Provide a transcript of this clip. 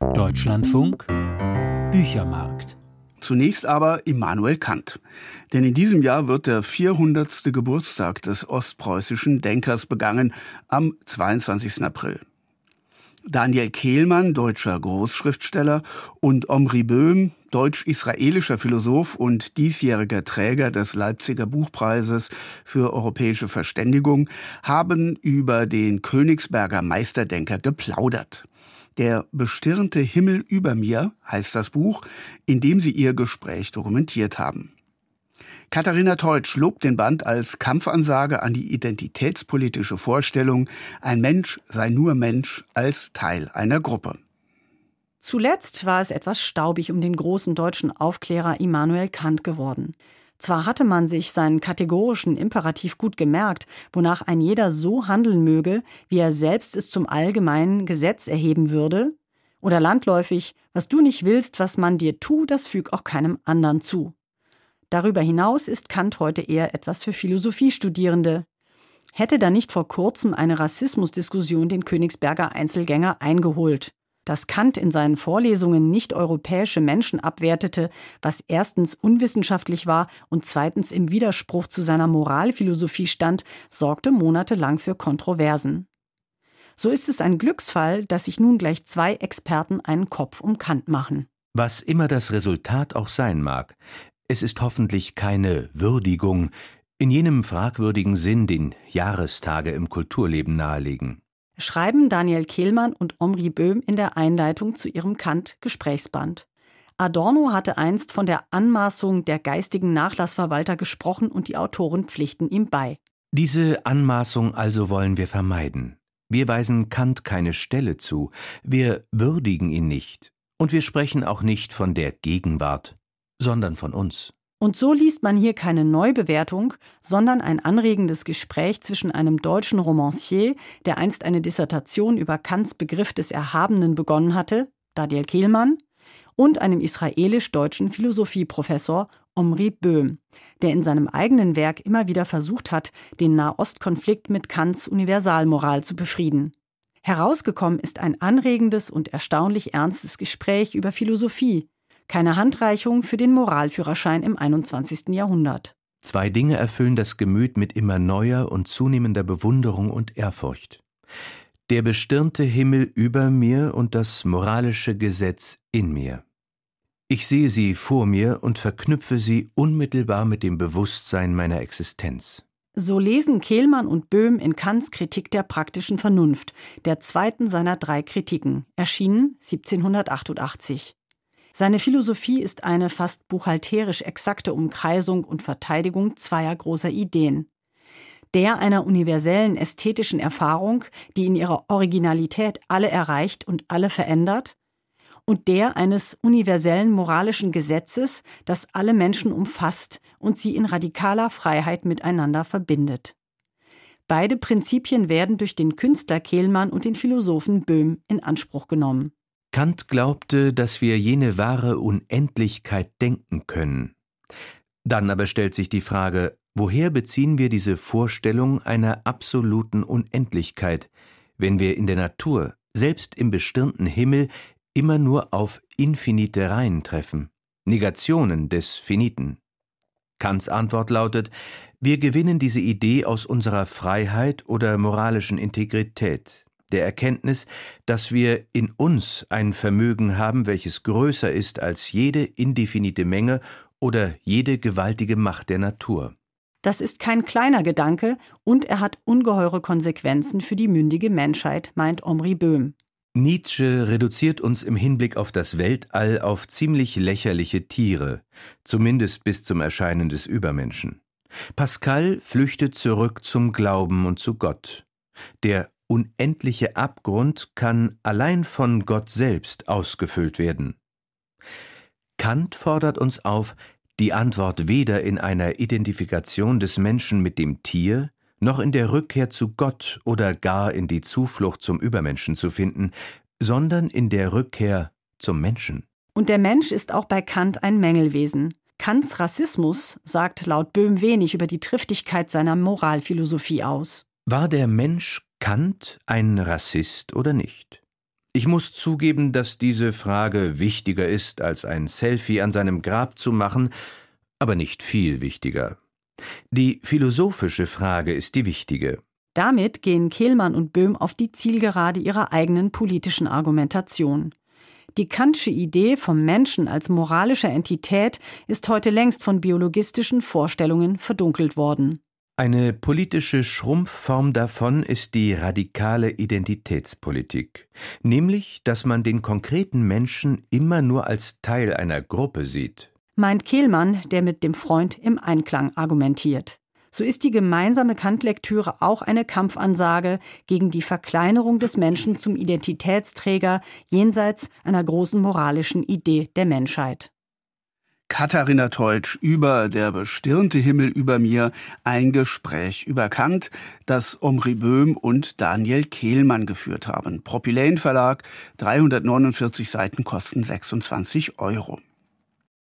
Deutschlandfunk Büchermarkt. Zunächst aber Immanuel Kant. Denn in diesem Jahr wird der 400. Geburtstag des ostpreußischen Denkers begangen, am 22. April. Daniel Kehlmann, deutscher Großschriftsteller, und Omri Böhm, deutsch-israelischer Philosoph und diesjähriger Träger des Leipziger Buchpreises für europäische Verständigung, haben über den Königsberger Meisterdenker geplaudert. Der bestirnte Himmel über mir heißt das Buch, in dem sie ihr Gespräch dokumentiert haben. Katharina Teutsch lobt den Band als Kampfansage an die identitätspolitische Vorstellung, ein Mensch sei nur Mensch als Teil einer Gruppe. Zuletzt war es etwas staubig um den großen deutschen Aufklärer Immanuel Kant geworden. Zwar hatte man sich seinen kategorischen Imperativ gut gemerkt, wonach ein jeder so handeln möge, wie er selbst es zum allgemeinen Gesetz erheben würde, oder landläufig, was du nicht willst, was man dir tu, das füg auch keinem anderen zu. Darüber hinaus ist Kant heute eher etwas für Philosophiestudierende. Hätte da nicht vor kurzem eine Rassismusdiskussion den Königsberger Einzelgänger eingeholt dass Kant in seinen Vorlesungen nicht europäische Menschen abwertete, was erstens unwissenschaftlich war und zweitens im Widerspruch zu seiner Moralphilosophie stand, sorgte monatelang für Kontroversen. So ist es ein Glücksfall, dass sich nun gleich zwei Experten einen Kopf um Kant machen. Was immer das Resultat auch sein mag, es ist hoffentlich keine Würdigung in jenem fragwürdigen Sinn, den Jahrestage im Kulturleben nahelegen schreiben Daniel Kehlmann und Omri Böhm in der Einleitung zu ihrem Kant-Gesprächsband. Adorno hatte einst von der Anmaßung der geistigen Nachlassverwalter gesprochen und die Autoren pflichten ihm bei. Diese Anmaßung also wollen wir vermeiden. Wir weisen Kant keine Stelle zu, wir würdigen ihn nicht, und wir sprechen auch nicht von der Gegenwart, sondern von uns. Und so liest man hier keine Neubewertung, sondern ein anregendes Gespräch zwischen einem deutschen Romancier, der einst eine Dissertation über Kants Begriff des Erhabenen begonnen hatte, Daniel Kehlmann, und einem israelisch-deutschen Philosophieprofessor, Omri Böhm, der in seinem eigenen Werk immer wieder versucht hat, den Nahostkonflikt mit Kants Universalmoral zu befrieden. Herausgekommen ist ein anregendes und erstaunlich ernstes Gespräch über Philosophie, keine Handreichung für den Moralführerschein im 21. Jahrhundert. Zwei Dinge erfüllen das Gemüt mit immer neuer und zunehmender Bewunderung und Ehrfurcht. Der bestirnte Himmel über mir und das moralische Gesetz in mir. Ich sehe sie vor mir und verknüpfe sie unmittelbar mit dem Bewusstsein meiner Existenz. So lesen Kehlmann und Böhm in Kants Kritik der praktischen Vernunft, der zweiten seiner drei Kritiken, erschienen 1788. Seine Philosophie ist eine fast buchhalterisch exakte Umkreisung und Verteidigung zweier großer Ideen. Der einer universellen ästhetischen Erfahrung, die in ihrer Originalität alle erreicht und alle verändert, und der eines universellen moralischen Gesetzes, das alle Menschen umfasst und sie in radikaler Freiheit miteinander verbindet. Beide Prinzipien werden durch den Künstler Kehlmann und den Philosophen Böhm in Anspruch genommen. Kant glaubte, dass wir jene wahre Unendlichkeit denken können. Dann aber stellt sich die Frage, woher beziehen wir diese Vorstellung einer absoluten Unendlichkeit, wenn wir in der Natur, selbst im bestirnten Himmel, immer nur auf infinite Reihen treffen, Negationen des Finiten. Kants Antwort lautet, wir gewinnen diese Idee aus unserer Freiheit oder moralischen Integrität, der Erkenntnis, dass wir in uns ein Vermögen haben, welches größer ist als jede indefinite Menge oder jede gewaltige Macht der Natur. Das ist kein kleiner Gedanke und er hat ungeheure Konsequenzen für die mündige Menschheit, meint Omri Böhm. Nietzsche reduziert uns im Hinblick auf das Weltall auf ziemlich lächerliche Tiere, zumindest bis zum Erscheinen des Übermenschen. Pascal flüchtet zurück zum Glauben und zu Gott. Der unendliche Abgrund kann allein von Gott selbst ausgefüllt werden. Kant fordert uns auf, die Antwort weder in einer Identifikation des Menschen mit dem Tier, noch in der Rückkehr zu Gott oder gar in die Zuflucht zum Übermenschen zu finden, sondern in der Rückkehr zum Menschen. Und der Mensch ist auch bei Kant ein Mängelwesen. Kants Rassismus sagt laut Böhm wenig über die Triftigkeit seiner Moralphilosophie aus. War der Mensch Kant ein Rassist oder nicht? Ich muss zugeben, dass diese Frage wichtiger ist, als ein Selfie an seinem Grab zu machen, aber nicht viel wichtiger. Die philosophische Frage ist die wichtige. Damit gehen Kehlmann und Böhm auf die Zielgerade ihrer eigenen politischen Argumentation. Die Kantsche Idee vom Menschen als moralischer Entität ist heute längst von biologistischen Vorstellungen verdunkelt worden. Eine politische Schrumpfform davon ist die radikale Identitätspolitik, nämlich dass man den konkreten Menschen immer nur als Teil einer Gruppe sieht. Meint Kehlmann, der mit dem Freund im Einklang argumentiert. So ist die gemeinsame Kantlektüre auch eine Kampfansage gegen die Verkleinerung des Menschen zum Identitätsträger jenseits einer großen moralischen Idee der Menschheit. Katharina Teutsch über Der bestirnte Himmel über mir, ein Gespräch über Kant, das Omri Böhm und Daniel Kehlmann geführt haben. Propyläen Verlag, 349 Seiten kosten 26 Euro.